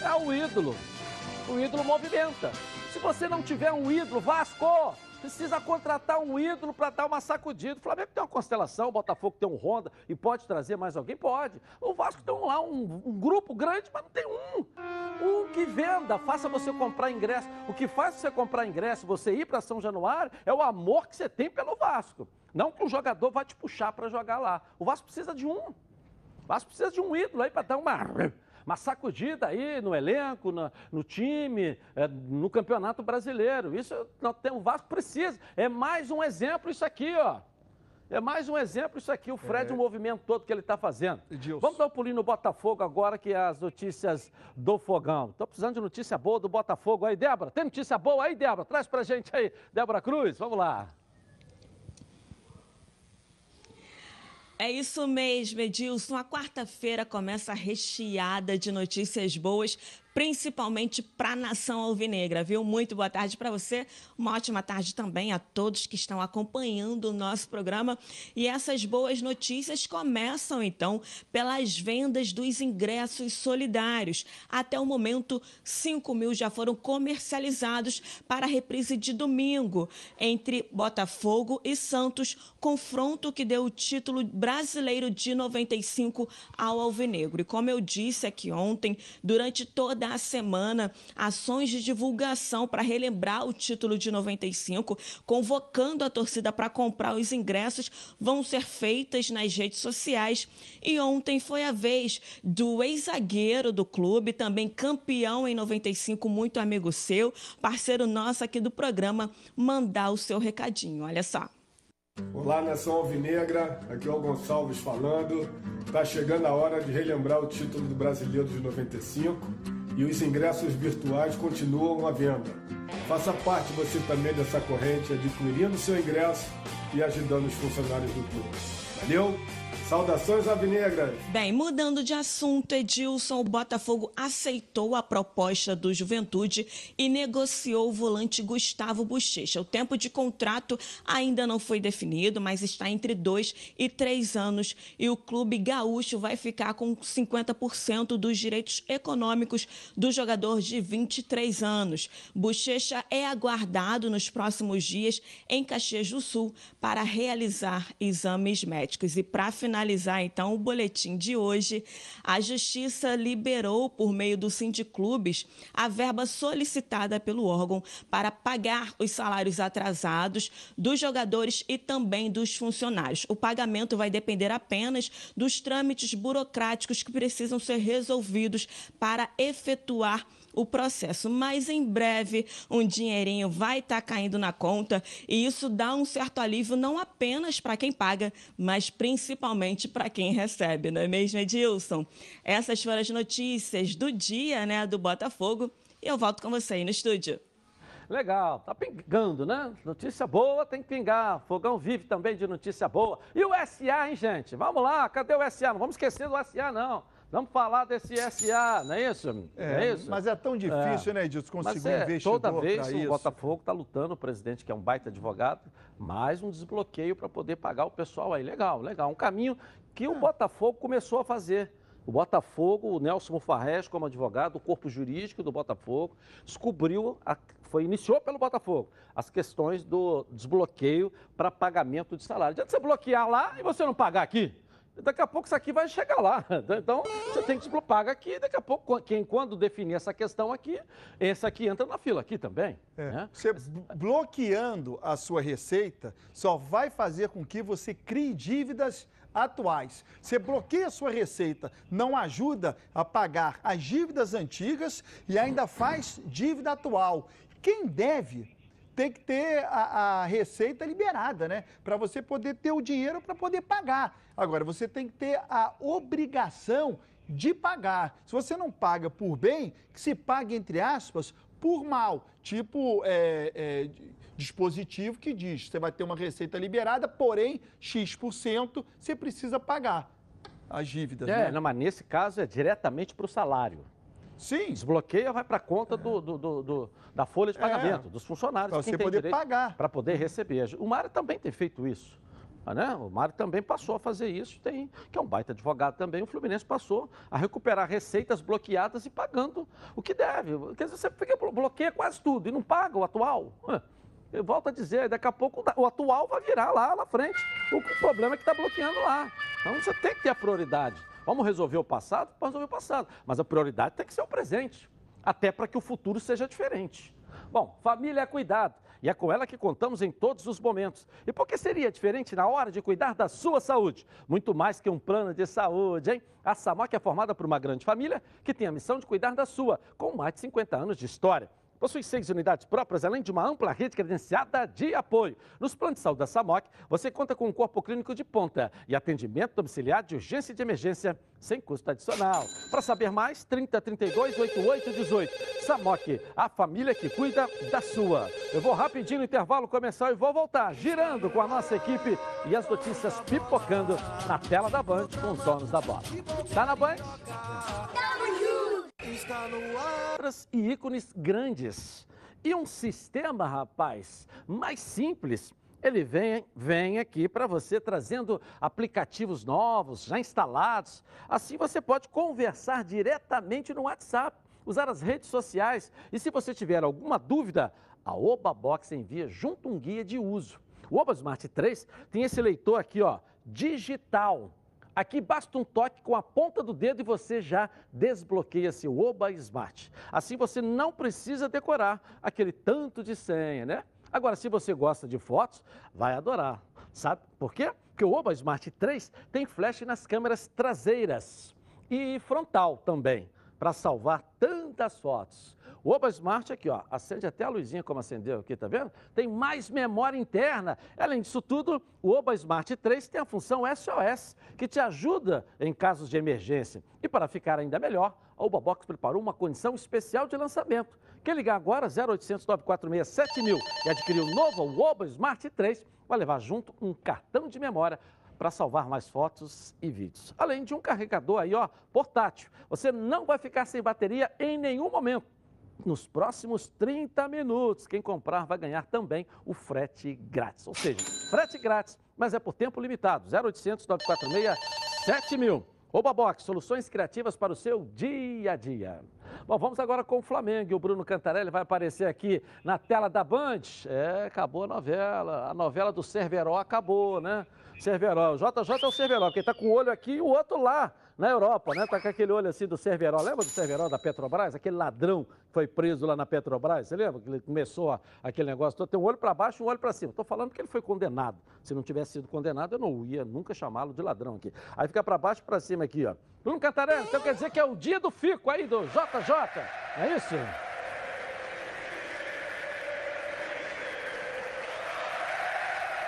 É o ídolo. O ídolo movimenta. Se você não tiver um ídolo, Vasco, precisa contratar um ídolo para dar uma sacudida. O Flamengo tem uma constelação, o Botafogo tem um Honda e pode trazer mais alguém? Pode. O Vasco tem lá um, um grupo grande, mas não tem um. Um que venda, faça você comprar ingresso. O que faz você comprar ingresso, você ir para São Januário, é o amor que você tem pelo Vasco. Não que o jogador vai te puxar para jogar lá. O Vasco precisa de um. O Vasco precisa de um ídolo aí para dar uma, uma sacudida aí no elenco, na- no, time, é, no campeonato brasileiro. Isso não tem, o Vasco precisa. É mais um exemplo isso aqui, ó. É mais um exemplo isso aqui, o Fred, É. o movimento todo que ele está fazendo. Edilson. Vamos dar um pulinho no Botafogo agora, que é as notícias do Fogão. Estou precisando de notícia boa do Botafogo aí. Débora, tem notícia boa aí, Débora? Traz pra gente aí. Débora Cruz, vamos lá. É isso mesmo, Edilson. A quarta-feira começa recheada de notícias boas principalmente para a nação alvinegra, viu? Muito boa tarde para você, uma ótima tarde também a todos que estão acompanhando o nosso programa. E essas boas notícias começam então pelas vendas dos ingressos solidários. Até o momento, 5 mil já foram comercializados para a reprise de domingo entre Botafogo e Santos, confronto que deu o título brasileiro de 95 ao Alvinegro. E como eu disse aqui ontem, durante toda a semana, ações de divulgação para relembrar o título de 95, convocando a torcida para comprar os ingressos, vão ser feitas nas redes sociais. E ontem foi a vez do ex-zagueiro do clube, também campeão em 95, muito amigo seu, parceiro nosso aqui do programa, mandar o seu recadinho. Olha só. Olá, nação alvinegra, aqui é o Gonçalves falando. Tá chegando a hora de relembrar o título do Brasileiro de 95 e os ingressos virtuais continuam à venda. Faça parte você também dessa corrente, adquirindo seu ingresso e ajudando os funcionários do clube. Valeu? Saudações alvinegras! Bem, mudando de assunto, Edilson, o Botafogo aceitou a proposta do Juventude e negociou o volante Gustavo Bochecha. O tempo de contrato ainda não foi definido, mas está entre dois e três anos e o clube gaúcho vai ficar com 50% dos direitos econômicos do jogador de 23 anos. Bochecha é aguardado nos próximos dias em Caxias do Sul para realizar exames médicos e para finalizar finalizar então o boletim de hoje, a Justiça liberou, por meio do Sindiclubes, a verba solicitada pelo órgão para pagar os salários atrasados dos jogadores e também dos funcionários. O pagamento vai depender apenas dos trâmites burocráticos que precisam ser resolvidos para efetuar o processo. Mas em breve um dinheirinho vai estar tá caindo na conta e isso dá um certo alívio não apenas para quem paga, mas principalmente para quem recebe, não é mesmo, Edilson? Essas foram as notícias do dia, né, do Botafogo. E eu volto com você aí no estúdio. Legal, tá pingando, né? Notícia boa tem que pingar. Fogão vive também de notícia boa. E o SA, hein, gente? Vamos lá, cadê o SA? Não vamos esquecer do SA, não. Vamos falar desse SA, não é isso? É, é isso? Mas é tão difícil, é. né, Edilson, conseguir um investidor Toda vez o Botafogo está lutando, o presidente, que é um baita advogado, mais um desbloqueio para poder pagar o pessoal aí. Legal, legal. Um caminho que o Botafogo começou a fazer. O Botafogo, o Nelson Mufarrez, como advogado, o corpo jurídico do Botafogo, descobriu, a, foi, iniciou pelo Botafogo, as questões do desbloqueio para pagamento de salário. Adianta você bloquear lá e você não pagar aqui? Daqui a pouco isso aqui vai chegar lá. (laughs) Então, você tem que pagar aqui, daqui a pouco, quem quando definir essa questão aqui, esse aqui entra na fila aqui também. É. Né? Você bloqueando a sua receita só vai fazer com que você crie dívidas atuais. Você bloqueia a sua receita, não ajuda a pagar as dívidas antigas e ainda faz dívida atual. Quem deve tem que ter a, a receita liberada, né? Para você poder ter o dinheiro para poder pagar. Agora, você tem que ter a obrigação de pagar. Se você não paga por bem, que se pague, entre aspas, por mal. Tipo é, é, dispositivo que diz, você vai ter uma receita liberada, porém, X% você precisa pagar as dívidas. É, né? não, mas nesse caso é diretamente para o salário. Sim. Desbloqueia, vai para a conta do, do, do, do, da folha de é. pagamento, dos funcionários. Para você poder pagar. Para poder receber. O Mário também tem feito isso. Né? O Mário também passou a fazer isso, tem, que é um baita advogado também. O Fluminense passou a recuperar receitas bloqueadas e pagando o que deve. Quer dizer, você fica, bloqueia quase tudo e não paga o atual. Eu volto a dizer, daqui a pouco o atual vai virar lá na frente. O problema é que está bloqueando lá. Então você tem que ter a prioridade. Vamos resolver o passado? Vamos resolver o passado. Mas a prioridade tem que ser o presente, até para que o futuro seja diferente. Bom, família é cuidado. E é com ela que contamos em todos os momentos. E por que seria diferente na hora de cuidar da sua saúde? Muito mais que um plano de saúde, hein? A Samoc é formada por uma grande família que tem a missão de cuidar da sua, com mais de 50 anos de história. Possui seis unidades próprias, além de uma ampla rede credenciada de apoio. Nos planos de saúde da SAMOC, você conta com um corpo clínico de ponta e atendimento domiciliar de urgência e de emergência sem custo adicional. Para saber mais, 30 32 88 18. SAMOC, a família que cuida da sua. Eu vou rapidinho no intervalo comercial e vou voltar, girando com a nossa equipe e as notícias pipocando na tela da Band com os donos da bola. Tá na Band? Está no ar. e ícones grandes. E um sistema, rapaz, mais simples. Ele vem, vem aqui para você trazendo aplicativos novos, já instalados. Assim você pode conversar diretamente no WhatsApp, usar as redes sociais. E se você tiver alguma dúvida, a Oba Box envia junto um guia de uso. O Oba Smart 3 tem esse leitor aqui, ó, digital. Aqui basta um toque com a ponta do dedo e você já desbloqueia seu Oba Smart. Assim você não precisa decorar aquele tanto de senha, né? Agora, se você gosta de fotos, vai adorar. Sabe por quê? Porque o Oba Smart 3 tem flash nas câmeras traseiras e frontal também, para salvar tantas fotos. O Oba Smart aqui, ó, acende até a luzinha como acendeu aqui, tá vendo? Tem mais memória interna. Além disso tudo, o Oba Smart 3 tem a função SOS, que te ajuda em casos de emergência. E para ficar ainda melhor, a Oba Box preparou uma condição especial de lançamento. Quem ligar agora, 0800 946 7000 e adquirir o novo Oba Smart 3, vai levar junto um cartão de memória para salvar mais fotos e vídeos. Além de um carregador aí, ó, portátil. Você não vai ficar sem bateria em nenhum momento nos próximos 30 minutos. Quem comprar vai ganhar também o frete grátis. Ou seja, frete grátis, mas é por tempo limitado. 0800 946 7000. Oba Box, soluções criativas para o seu dia a dia. Bom, vamos agora com o Flamengo. O Bruno Cantarelli vai aparecer aqui na tela da Band. É, acabou a novela. A novela do Cerveró acabou, né? Cerveró. O JJ é o Cerveró, porque está com o olho aqui e o outro lá na Europa, né? Tá com aquele olho assim do Cerveró. Lembra do Cerveró da Petrobras? Aquele ladrão que foi preso lá na Petrobras. Você lembra que ele começou aquele negócio? Tem um olho para baixo e um olho para cima. Estou falando que ele foi condenado. Se não tivesse sido condenado, eu não ia nunca chamá-lo de ladrão aqui. Aí fica para baixo e para cima aqui, ó. Bruno Cantarelli, então quer dizer que é o dia do fico aí do JJ. É isso?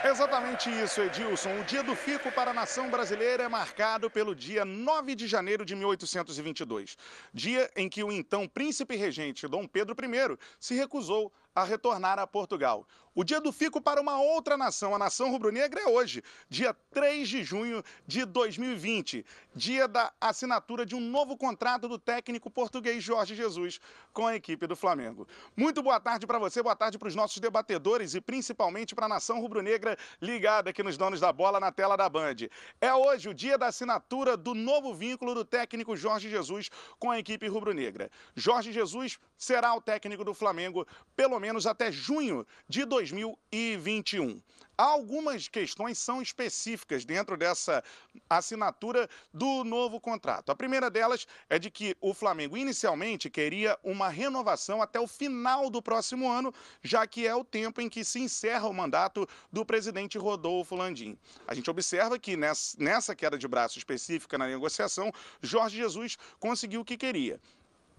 Exatamente isso, Edilson. O dia do fico para a nação brasileira é marcado pelo dia 9 de janeiro de 1822, dia em que o então príncipe regente Dom Pedro I se recusou a retornar a Portugal. O dia do fico para uma outra nação, a nação rubro-negra, é hoje, dia 3 de junho de 2020, dia da assinatura de um novo contrato do técnico português Jorge Jesus com a equipe do Flamengo. Muito boa tarde para você, boa tarde para os nossos debatedores e principalmente para a nação rubro-negra ligada aqui nos donos da bola na tela da Band. É hoje o dia da assinatura do novo vínculo do técnico Jorge Jesus com a equipe rubro-negra. Jorge Jesus será o técnico do Flamengo pelo menos até junho de 2021. Algumas questões são específicas dentro dessa assinatura do novo contrato. A primeira delas é de que o Flamengo inicialmente queria uma renovação até o final do próximo ano, já que é o tempo em que se encerra o mandato do presidente Rodolfo Landim. A gente observa que nessa queda de braço específica na negociação, Jorge Jesus conseguiu o que queria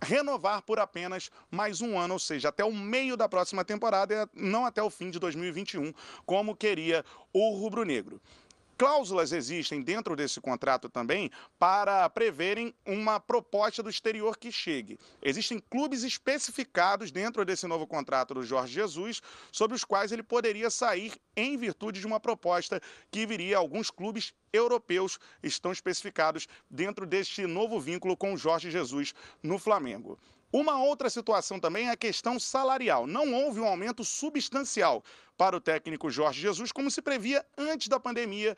renovar por apenas mais um ano, ou seja, até o meio da próxima temporada, não até o fim de 2021, como queria o rubro-negro. Cláusulas existem dentro desse contrato também para preverem uma proposta do exterior que chegue. Existem clubes especificados dentro desse novo contrato do Jorge Jesus, sobre os quais ele poderia sair em virtude de uma proposta que viria. Alguns clubes europeus estão especificados dentro deste novo vínculo com o Jorge Jesus no Flamengo. Uma outra situação também é a questão salarial. Não houve um aumento substancial para o técnico Jorge Jesus, como se previa antes da pandemia,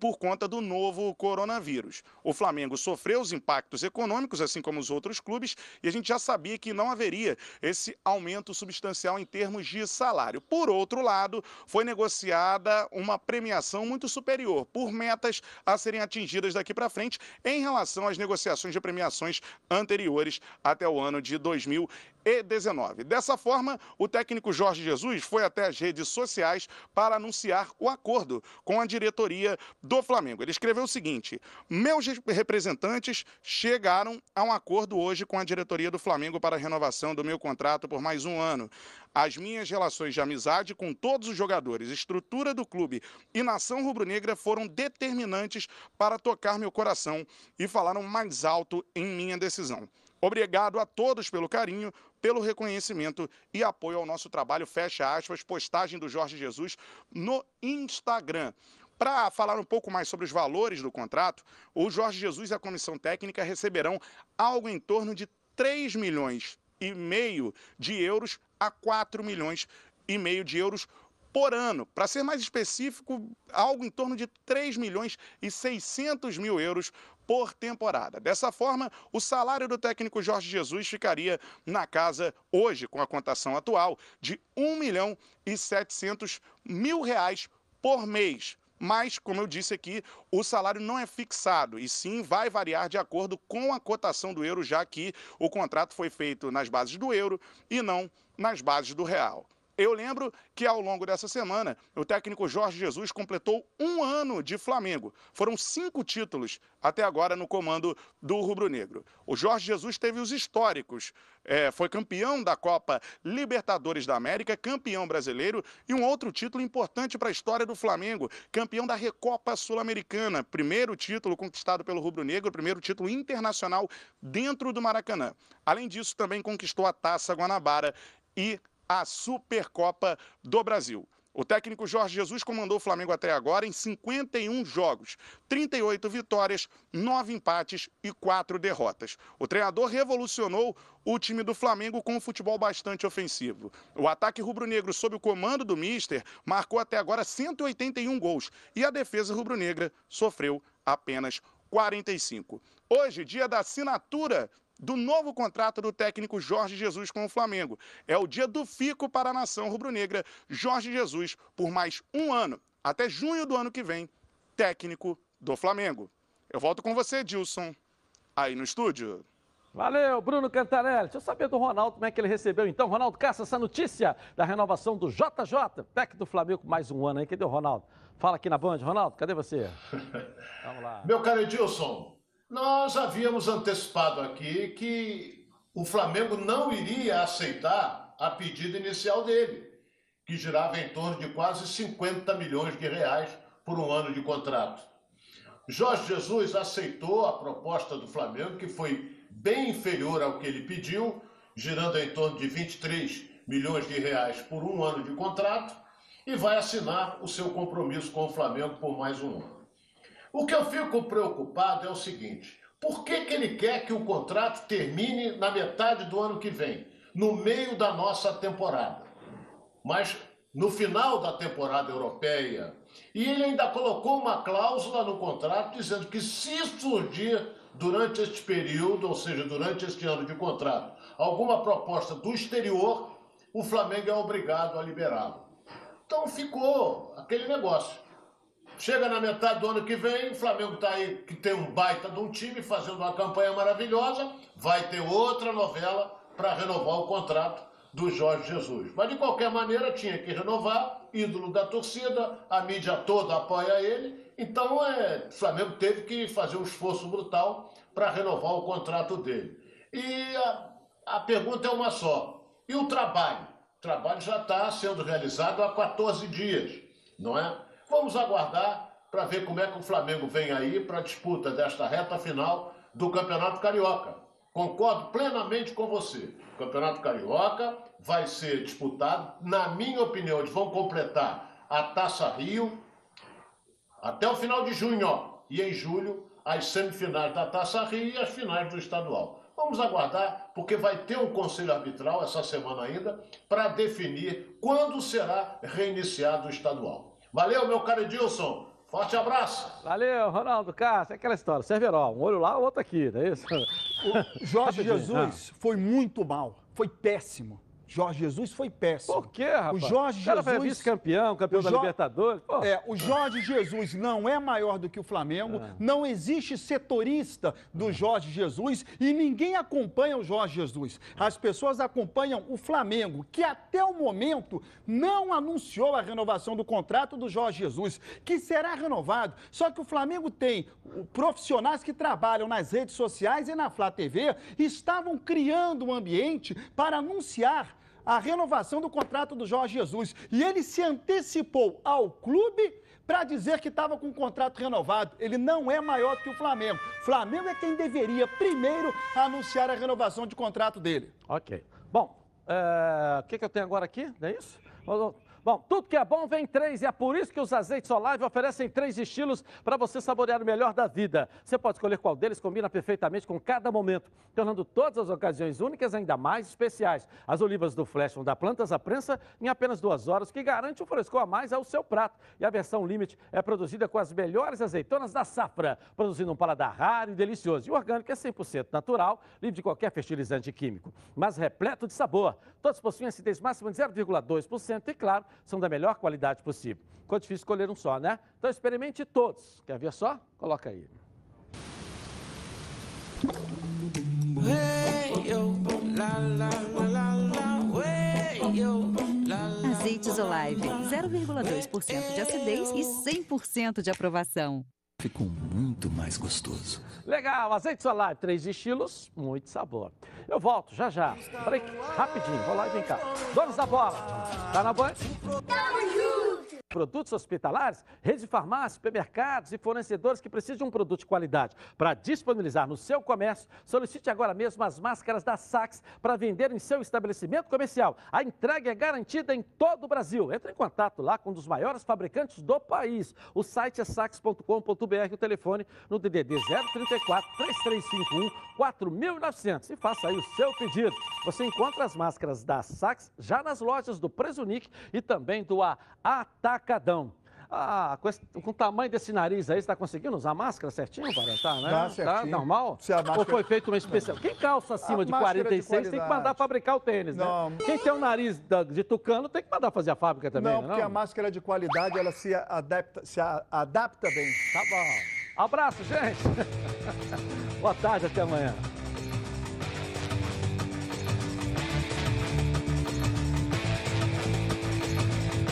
por conta do novo coronavírus. O Flamengo sofreu os impactos econômicos, assim como os outros clubes, e a gente já sabia que não haveria esse aumento substancial em termos de salário. Por outro lado, foi negociada uma premiação muito superior, por metas a serem atingidas daqui para frente, em relação às negociações de premiações anteriores até o ano de 2019. Dessa forma, o técnico Jorge Jesus foi até as redes sociais para anunciar o acordo com a diretoria do Flamengo. Ele escreveu o seguinte: Meus representantes chegaram a um acordo hoje com a diretoria do Flamengo para a renovação do meu contrato por mais um ano. As minhas relações de amizade com todos os jogadores, estrutura do clube e nação rubro-negra foram determinantes para tocar meu coração e falaram mais alto em minha decisão. Obrigado a todos pelo carinho, pelo reconhecimento e apoio ao nosso trabalho. Fecha aspas, postagem do Jorge Jesus no Instagram. Para falar um pouco mais sobre os valores do contrato, o Jorge Jesus e a comissão técnica receberão algo em torno de 3 milhões e meio de euros a 4 milhões e meio de euros por ano. Para ser mais específico, algo em torno de 3 milhões e 600 mil euros por temporada. Dessa forma, o salário do técnico Jorge Jesus ficaria na casa, hoje, com a contação atual, de 1 milhão e 700 mil reais por mês. Mas, como eu disse aqui, o salário não é fixado e sim vai variar de acordo com a cotação do euro, já que o contrato foi feito nas bases do euro e não nas bases do real. Eu lembro que ao longo dessa semana, o técnico Jorge Jesus completou um ano de Flamengo. Foram cinco títulos até agora no comando do Rubro Negro. O Jorge Jesus teve os históricos. É, foi campeão da Copa Libertadores da América, campeão brasileiro e um outro título importante para a história do Flamengo, campeão da Recopa Sul-Americana, primeiro título conquistado pelo Rubro Negro, primeiro título internacional dentro do Maracanã. Além disso, também conquistou a Taça Guanabara e a Supercopa do Brasil. O técnico Jorge Jesus comandou o Flamengo até agora em 51 jogos, 38 vitórias, 9 empates e 4 derrotas. O treinador revolucionou o time do Flamengo com um futebol bastante ofensivo. O ataque rubro-negro, sob o comando do Mister, marcou até agora 181 gols e a defesa rubro-negra sofreu apenas 45. Hoje, dia da assinatura do novo contrato do técnico Jorge Jesus com o Flamengo. É o dia do fico para a nação rubro-negra. Jorge Jesus, por mais um ano, até junho do ano que vem, técnico do Flamengo. Eu volto com você, Dilson, aí no estúdio. Valeu, Bruno Cantarelli. Deixa eu saber do Ronaldo como é que ele recebeu então. Ronaldo Caça, essa notícia da renovação do JJ, técnico do Flamengo, mais um ano aí. Cadê o Ronaldo? Fala aqui na Band. Ronaldo, cadê você? (laughs) Vamos lá. Meu caro Edilson, nós havíamos antecipado aqui que o Flamengo não iria aceitar a pedida inicial dele, que girava em torno de quase 50 milhões de reais por um ano de contrato. Jorge Jesus aceitou a proposta do Flamengo, que foi bem inferior ao que ele pediu, girando em torno de 23 milhões de reais por um ano de contrato, e vai assinar o seu compromisso com o Flamengo por mais um ano. O que eu fico preocupado é o seguinte: por que, que ele quer que o contrato termine na metade do ano que vem, no meio da nossa temporada? Mas no final da temporada europeia. E ele ainda colocou uma cláusula no contrato dizendo que se surgir durante este período, ou seja, durante este ano de contrato, alguma proposta do exterior, o Flamengo é obrigado a liberá-lo. Então ficou aquele negócio. Chega na metade do ano que vem, o Flamengo está aí, que tem um baita de um time, fazendo uma campanha maravilhosa, vai ter outra novela para renovar o contrato do Jorge Jesus. Mas de qualquer maneira tinha que renovar, ídolo da torcida, a mídia toda apoia ele, então é, o Flamengo teve que fazer um esforço brutal para renovar o contrato dele. E a, a pergunta é uma só: e o trabalho? O trabalho já está sendo realizado há 14 dias, não é? Vamos aguardar para ver como é que o Flamengo vem aí para a disputa desta reta final do Campeonato Carioca. Concordo plenamente com você. O Campeonato Carioca vai ser disputado, na minha opinião, eles vão completar a Taça Rio até o final de junho, ó, e em julho as semifinais da Taça Rio e as finais do estadual. Vamos aguardar, porque vai ter um conselho arbitral essa semana ainda para definir quando será reiniciado o estadual. Valeu, meu caro Edilson. Forte abraço. Valeu, Ronaldo Castro. É aquela história, Cerveró, um olho lá, o outro aqui, não é isso? O Jorge (laughs) Jesus foi muito mal, foi péssimo. Jorge Jesus foi péssimo. Por quê, rapaz? O Jorge O cara foi Jesus. vice-campeão, campeão O da Jo- Libertadores. Pô. É, o Jorge Jesus não é maior do que o Flamengo, Ah. não existe setorista do Jorge Jesus e ninguém acompanha o Jorge Jesus. As pessoas acompanham o Flamengo, que até o momento não anunciou a renovação do contrato do Jorge Jesus, que será renovado. Só que o Flamengo tem profissionais que trabalham nas redes sociais e na Flá TV estavam criando um ambiente para anunciar a renovação do contrato do Jorge Jesus. E ele se antecipou ao clube para dizer que estava com o contrato renovado. Ele não é maior que o Flamengo. Flamengo é quem deveria primeiro anunciar a renovação de contrato dele. Ok. Bom, é, o que, que eu tenho agora aqui? Não é isso? Bom, tudo que é bom vem três e é por isso que os azeites Olive oferecem três estilos para você saborear o melhor da vida. Você pode escolher qual deles combina perfeitamente com cada momento, tornando todas as ocasiões únicas ainda mais especiais. As olivas do Flash vão dar plantas à prensa em apenas duas horas, que garante um frescor a mais ao seu prato. E a versão Limite é produzida com as melhores azeitonas da safra, produzindo um paladar raro e delicioso. E o orgânico é 100% natural, livre de qualquer fertilizante químico, mas repleto de sabor. Todos possuem acidez máxima de 0,2% e, claro, são da melhor qualidade possível. Ficou difícil escolher um só, né? Então experimente todos. Quer ver só? Coloca aí. Azeites Olive, 0,2% de acidez e 100% de aprovação. Ficou muito mais gostoso. Legal, azeite solar, três estilos, muito sabor. Eu volto já já. Peraí, rapidinho, vou lá e vem cá. Donos da bola, tá na banha? Produtos hospitalares, redes de farmácias, supermercados e fornecedores que precisam de um produto de qualidade para disponibilizar no seu comércio, solicite agora mesmo as máscaras da Sax para vender em seu estabelecimento comercial. A entrega é garantida em todo o Brasil. Entre em contato lá com um dos maiores fabricantes do país. O site é sax.com.br, o telefone no DDD 034 3351 4900 e faça aí o seu pedido. Você encontra as máscaras da Sax já nas lojas do Presunic e também do Atacadão. Ah, com, esse, com, o tamanho desse nariz aí, você está conseguindo usar máscara certinho, para Tá, né? Tá, certinho. tá normal? Se a máscara... Ou foi feito uma especial? Quem calça acima A de máscara de 46 tem que mandar fabricar o tênis, Não. né? Quem tem o nariz de tucano tem que mandar fazer a fábrica também, não, né, porque a máscara de qualidade, ela se adapta, se adapta bem. Tá bom. Abraço, gente. (laughs) Boa tarde, até amanhã.